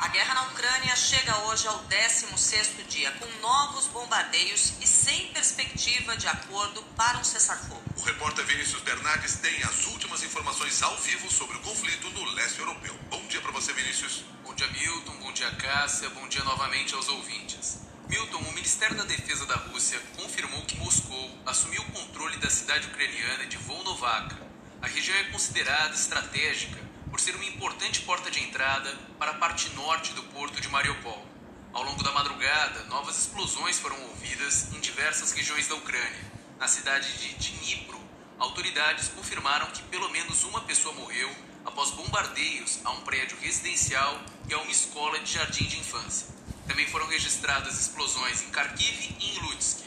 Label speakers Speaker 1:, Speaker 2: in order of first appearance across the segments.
Speaker 1: A guerra na Ucrânia chega hoje ao 16º dia, com novos bombardeios e sem perspectiva de acordo para um cessar-fogo.
Speaker 2: O repórter Vinícius Bernardes tem as últimas informações ao vivo sobre o conflito no leste europeu. Bom dia para você, Vinícius.
Speaker 3: Bom dia, Milton. Bom dia, Cássia. Bom dia novamente aos ouvintes. Milton, o Ministério da Defesa da Rússia confirmou que Moscou assumiu o controle da cidade ucraniana de Volnovakha. A região é considerada estratégica por ser uma importante porta de entrada para a parte norte do porto de Mariupol. Ao longo da madrugada, novas explosões foram ouvidas em diversas regiões da Ucrânia. Na cidade de Dnipro, autoridades confirmaram que pelo menos uma pessoa morreu após bombardeios a um prédio residencial e a uma escola de jardim de infância. Também foram registradas explosões em Kharkiv e em Lutsk.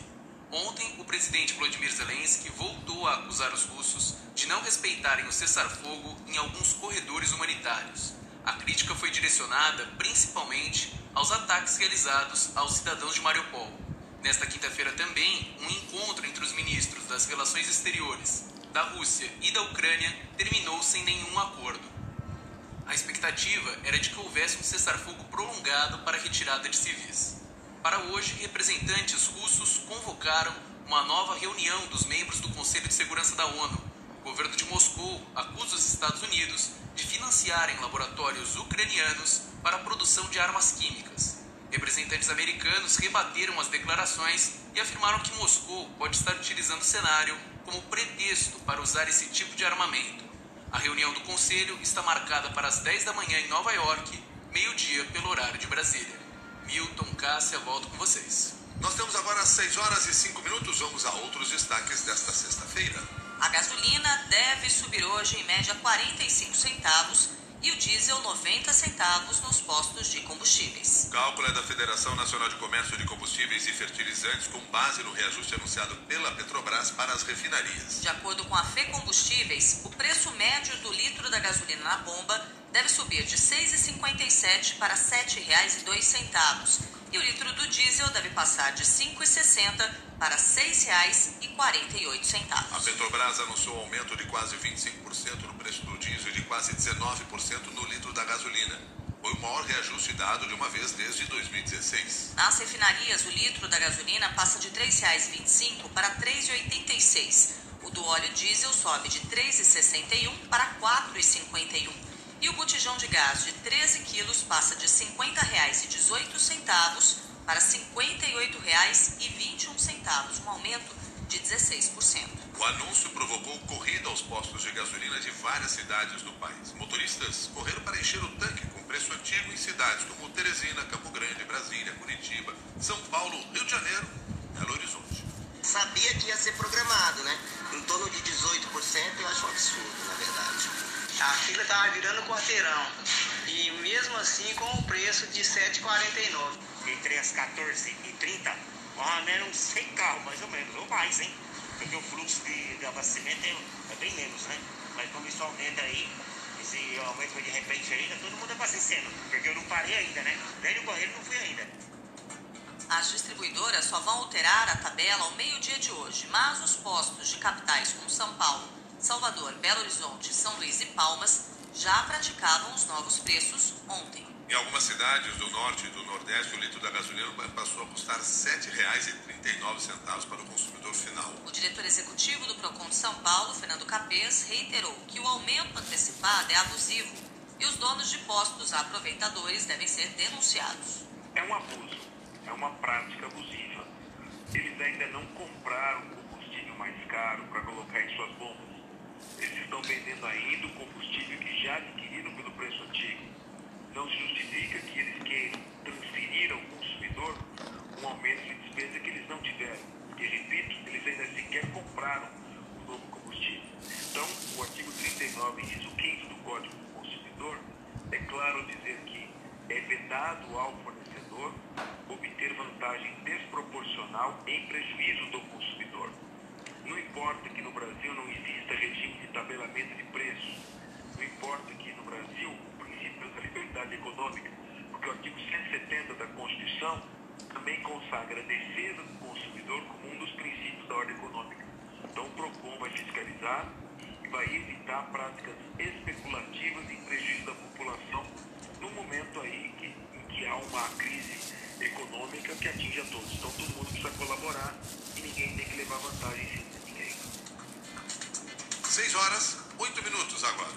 Speaker 3: Ontem, o presidente Vladimir Zelensky voltou a acusar os russos de não respeitarem o cessar-fogo em alguns corredores humanitários. A crítica foi direcionada principalmente aos ataques realizados aos cidadãos de Mariupol. Nesta quinta-feira também, um encontro entre os ministros das Relações Exteriores da Rússia e da Ucrânia terminou sem nenhum acordo. A expectativa era de que houvesse um cessar-fogo prolongado para a retirada de civis. Para hoje, representantes russos convocaram uma nova reunião dos membros do Conselho de Segurança da ONU. O governo de Moscou acusa os Estados Unidos de financiarem laboratórios ucranianos para a produção de armas químicas. Representantes americanos rebateram as declarações e afirmaram que Moscou pode estar utilizando o cenário como pretexto para usar esse tipo de armamento. A reunião do Conselho está marcada para as 10 da manhã em Nova York, meio-dia pelo horário de Brasília. Milton, Cássia, volto com vocês.
Speaker 2: Nós temos agora 6 horas e 5 minutos. Vamos a outros destaques desta sexta-feira.
Speaker 1: A gasolina deve subir hoje em média 45 centavos e o diesel 90 centavos nos postos de combustíveis.
Speaker 2: O cálculo é da Federação Nacional de Comércio de Combustíveis e Fertilizantes com base no reajuste anunciado pela Petrobras para as refinarias.
Speaker 1: De acordo com a Fê Combustíveis, o preço médio do litro da gasolina na bomba deve subir de R$ 6,57 para R$ 7,02 e o litro do diesel deve passar de R$ 5,60 para R$ 6,48.
Speaker 2: A Petrobras anunciou um aumento de quase 25% no preço do diesel e de quase 19% no litro da gasolina. Foi o maior reajuste dado de uma vez desde 2016.
Speaker 1: Nas refinarias, o litro da gasolina passa de R$ 3,25 para R$ 3,86. O do óleo diesel sobe de R$ 3,61 para R$ 4,51. E o botijão de gás de 13 quilos passa de R$ 50,18 para R$ 58,21, um aumento de 16%.
Speaker 2: O anúncio provocou corrida aos postos de gasolina de várias cidades do país. Motoristas correram para encher o tanque com preço antigo em cidades como Teresina, Campo Grande, Brasília, Curitiba, São Paulo, Rio de Janeiro e Belo Horizonte.
Speaker 4: Sabia que ia ser programado, né? Em torno de 18%, eu acho um absurdo, na verdade.
Speaker 5: A fila estava virando quarteirão. E mesmo assim com o preço de 7,49.
Speaker 6: Entre as 14h30, mais ou menos 100 carros, mais ou menos, ou mais, hein? Porque o fluxo de, de abastecimento é, é, bem menos, né? Mas como isso aumenta aí, esse aumento de repente ainda, todo mundo abastecendo. Porque eu não parei ainda, né? Nem no banheiro não fui ainda.
Speaker 1: As distribuidoras só vão alterar a tabela ao meio-dia de hoje, mas os postos de capitais como São Paulo, Salvador, Belo Horizonte, São Luís e Palmas já praticavam os novos preços ontem.
Speaker 2: Em algumas cidades do norte e do nordeste, o litro da gasolina passou a custar R$ 7,39 para o consumidor final.
Speaker 1: O diretor executivo do Procon de São Paulo, Fernando Capês, reiterou que o aumento antecipado é abusivo e os donos de postos aproveitadores devem ser denunciados.
Speaker 7: É um abuso, é uma prática abusiva. Eles ainda não compraram combustível mais caro para colocar em suas bombas. Eles estão vendendo ainda o combustível que já adquiriram pelo preço antigo. Não se justifica que eles queiram transferir ao consumidor um aumento de despesa que eles não tiveram. E repito, eles ainda sequer compraram o novo combustível. Então, o artigo 39, inciso 15 do Código do Consumidor, é claro dizer que é vedado ao fornecedor obter vantagem desproporcional em prejuízo do consumidor. Não importa que no Brasil não exista tabelamento de preços, não importa que no Brasil o princípio da liberdade econômica, porque o artigo 170 da Constituição também consagra a defesa do consumidor como um dos princípios da ordem econômica. Então o PROCON vai fiscalizar e vai evitar práticas especulativas em prejuízo da população no momento aí que uma crise econômica que atinge a todos. Então todo mundo precisa colaborar e ninguém tem que levar vantagem em.
Speaker 2: 6 horas, 8 minutos agora.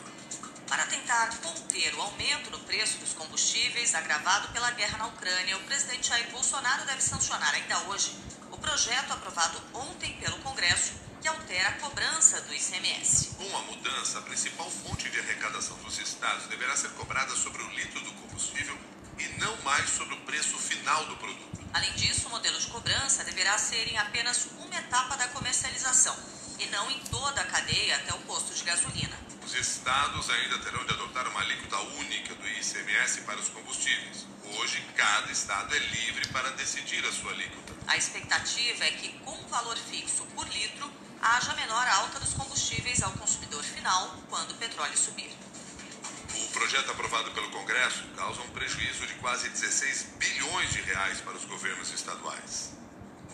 Speaker 1: Para tentar conter o aumento no preço dos combustíveis agravado pela guerra na Ucrânia, o presidente Jair Bolsonaro deve sancionar ainda hoje o projeto aprovado ontem pelo Congresso que altera a cobrança do ICMS.
Speaker 2: Com a mudança, a principal fonte de arrecadação dos estados deverá ser cobrada sobre o litro do combustível e não mais sobre o preço final do produto.
Speaker 1: Além disso, o modelo de cobrança deverá ser em apenas uma etapa da comercialização e não em toda a cadeia até o posto de gasolina.
Speaker 2: Os estados ainda terão de adotar uma alíquota única do ICMS para os combustíveis. Hoje, cada estado é livre para decidir a sua alíquota.
Speaker 1: A expectativa é que, com um valor fixo por litro, haja menor alta dos combustíveis ao consumidor final quando o petróleo subir.
Speaker 2: O projeto aprovado pelo Congresso causa um prejuízo de quase 16 bilhões de reais para os governos estaduais.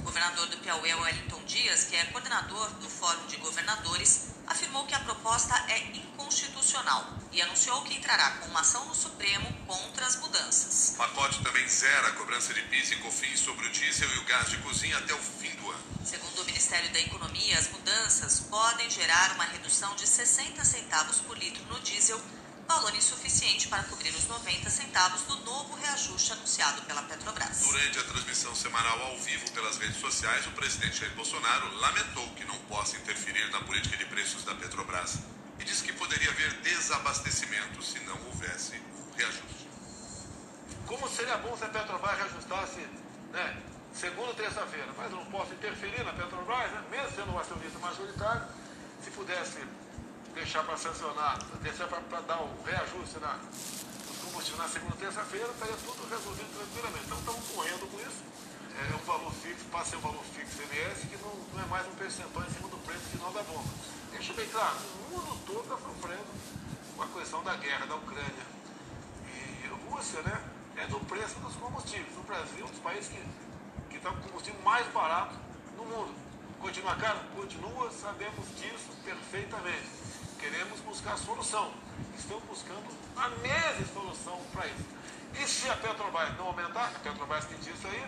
Speaker 1: O governador do Piauí, Wellington Dias, que é coordenador do Fórum de Governadores, afirmou que a proposta é inconstitucional e anunciou que entrará com uma ação no Supremo contra as mudanças.
Speaker 2: O pacote também zera a cobrança de PIS e COFINS sobre o diesel e o gás de cozinha até o fim do ano.
Speaker 1: Segundo o Ministério da Economia, as mudanças podem gerar uma redução de 60 centavos por litro no diesel, valor insuficiente para cobrir os 90 centavos do novo reajuste anunciado pela Petrobras.
Speaker 2: Durante a transmissão semanal ao vivo pelas redes sociais, o presidente Jair Bolsonaro lamentou que não possa interferir na política de preços da Petrobras e disse que poderia haver desabastecimento se não houvesse o reajuste.
Speaker 8: Como seria bom se a Petrobras reajustasse, né, segunda terça-feira, mas eu não posso interferir na Petrobras, né, mesmo sendo um acionista majoritário, se pudesse deixar para sancionar, deixar para dar o reajuste na, dos combustíveis na segunda terça-feira, estaria tudo resolvido tranquilamente. Então estamos correndo com isso. É um valor fixo, passa a ser um valor fixo CMS, que não, não é mais um percentual em cima do preço final da bomba. Deixa bem claro, o mundo todo está sofrendo com a questão da guerra da Ucrânia e Rússia, né? É do preço dos combustíveis. No Brasil, um dos países que que está com o combustível mais barato no mundo. Continua caro? Continua, sabemos disso perfeitamente. Queremos buscar solução. Estamos buscando a mesma solução para isso. E se a Petrobras não aumentar, a Petrobras tem disso aí,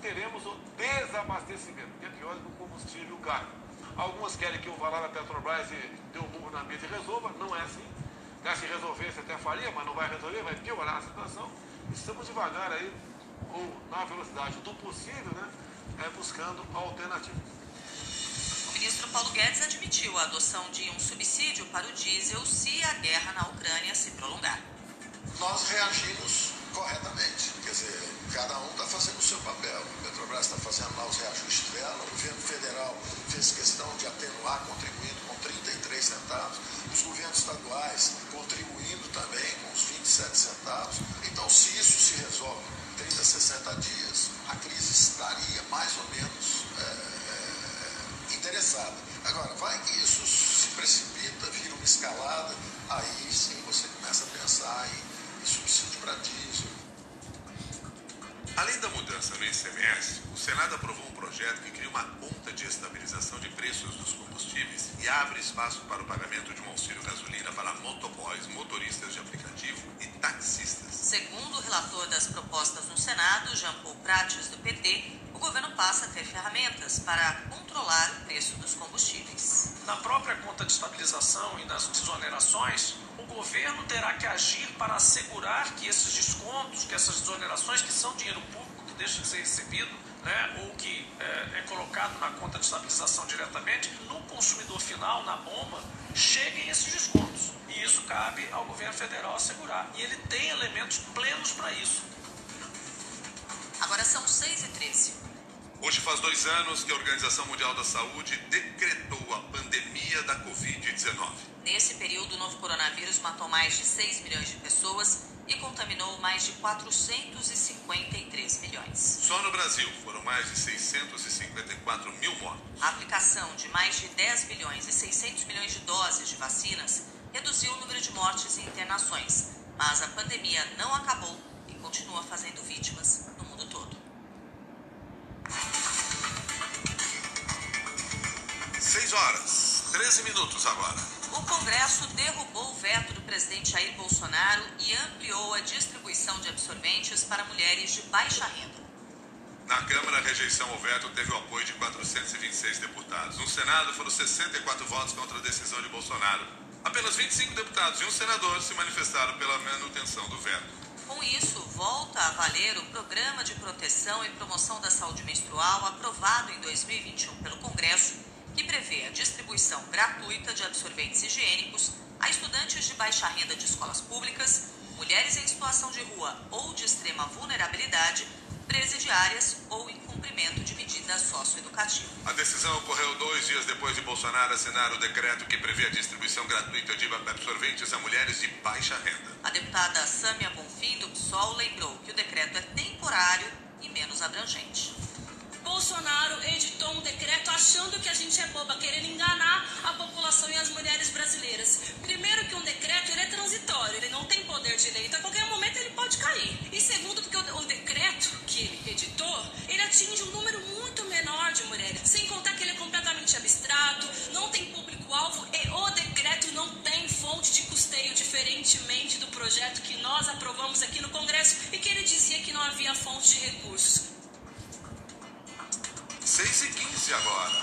Speaker 8: teremos o desabastecimento, que é pior do combustível caro. Algumas querem que eu vá lá na Petrobras e dê um murro na mesa e resolva, não é assim. Se resolvesse até faria, mas não vai resolver, vai piorar a situação. Estamos devagar aí, ou na velocidade do possível, né, é, buscando alternativas.
Speaker 1: O ministro Paulo Guedes admitiu a adoção de um subsídio para o diesel se a guerra na Ucrânia se prolongar.
Speaker 9: Nós reagimos corretamente. Quer dizer, cada um está fazendo o seu papel. A Petrobras está fazendo lá os reajustes dela, o governo federal fez questão de atenuar, contribuindo com 33 centavos, os governos estaduais contribuindo também com os 27 centavos. Então, se isso se resolve
Speaker 2: No ICMS, o Senado aprovou um projeto que cria uma conta de estabilização de preços dos combustíveis e abre espaço para o pagamento de um auxílio gasolina para motoboys, motoristas de aplicativo e taxistas.
Speaker 1: Segundo o relator das propostas no Senado, Jean Paul Prates, do PT, o governo passa a ter ferramentas para controlar o preço dos combustíveis.
Speaker 10: Na própria conta de estabilização e nas desonerações, o governo terá que agir para assegurar que esses descontos, que essas desonerações, que são dinheiro público, deixa de ser recebido, né, ou que é, é colocado na conta de estabilização diretamente, no consumidor final, na bomba, cheguem esses descontos. E isso cabe ao governo federal assegurar. E ele tem elementos plenos para isso.
Speaker 1: Agora são 6 e 13.
Speaker 2: Hoje faz dois anos que a Organização Mundial da Saúde decretou a pandemia da Covid-19.
Speaker 1: Nesse período, o novo coronavírus matou mais de 6 milhões de pessoas e contaminou mais de 453 milhões.
Speaker 2: Só no Brasil foram mais de 654 mil mortos.
Speaker 1: A aplicação de mais de 10 bilhões e 600 milhões de doses de vacinas reduziu o número de mortes e internações, mas a pandemia não acabou e continua fazendo vítimas no mundo todo.
Speaker 2: 6 horas, 13 minutos agora.
Speaker 1: O Congresso derrubou o veto presidente Jair Bolsonaro e ampliou a distribuição de absorventes para mulheres de baixa renda.
Speaker 2: Na Câmara, a rejeição ao veto teve o apoio de 426 deputados. No Senado, foram 64 votos contra a decisão de Bolsonaro. Apenas 25 deputados e um senador se manifestaram pela manutenção do veto.
Speaker 1: Com isso, volta a valer o Programa de Proteção e Promoção da Saúde Menstrual aprovado em 2021 pelo Congresso, que prevê a distribuição gratuita de absorventes higiênicos a estudantes de baixa renda de escolas públicas, mulheres em situação de rua ou de extrema vulnerabilidade, presidiárias ou em cumprimento de medida socioeducativa.
Speaker 2: A decisão ocorreu dois dias depois de Bolsonaro assinar o decreto que prevê a distribuição gratuita de absorventes a mulheres de baixa renda.
Speaker 1: A deputada Sâmia Bonfim, do PSOL, lembrou que o decreto é temporário e menos abrangente.
Speaker 11: Bolsonaro editou um decreto achando que a gente é boba, querendo enganar a população e as mulheres brasileiras. Primeiro que um decreto ele é transitório, ele não tem poder de lei, então a qualquer momento ele pode cair. E segundo porque o, decreto que ele editou, ele atinge um número muito menor de mulheres, sem contar que ele é completamente abstrato, não tem público-alvo e o decreto não tem fonte de custeio, diferentemente do projeto que nós aprovamos aqui no Congresso e que ele dizia que não havia fonte de recursos.
Speaker 2: 6 e 15 agora.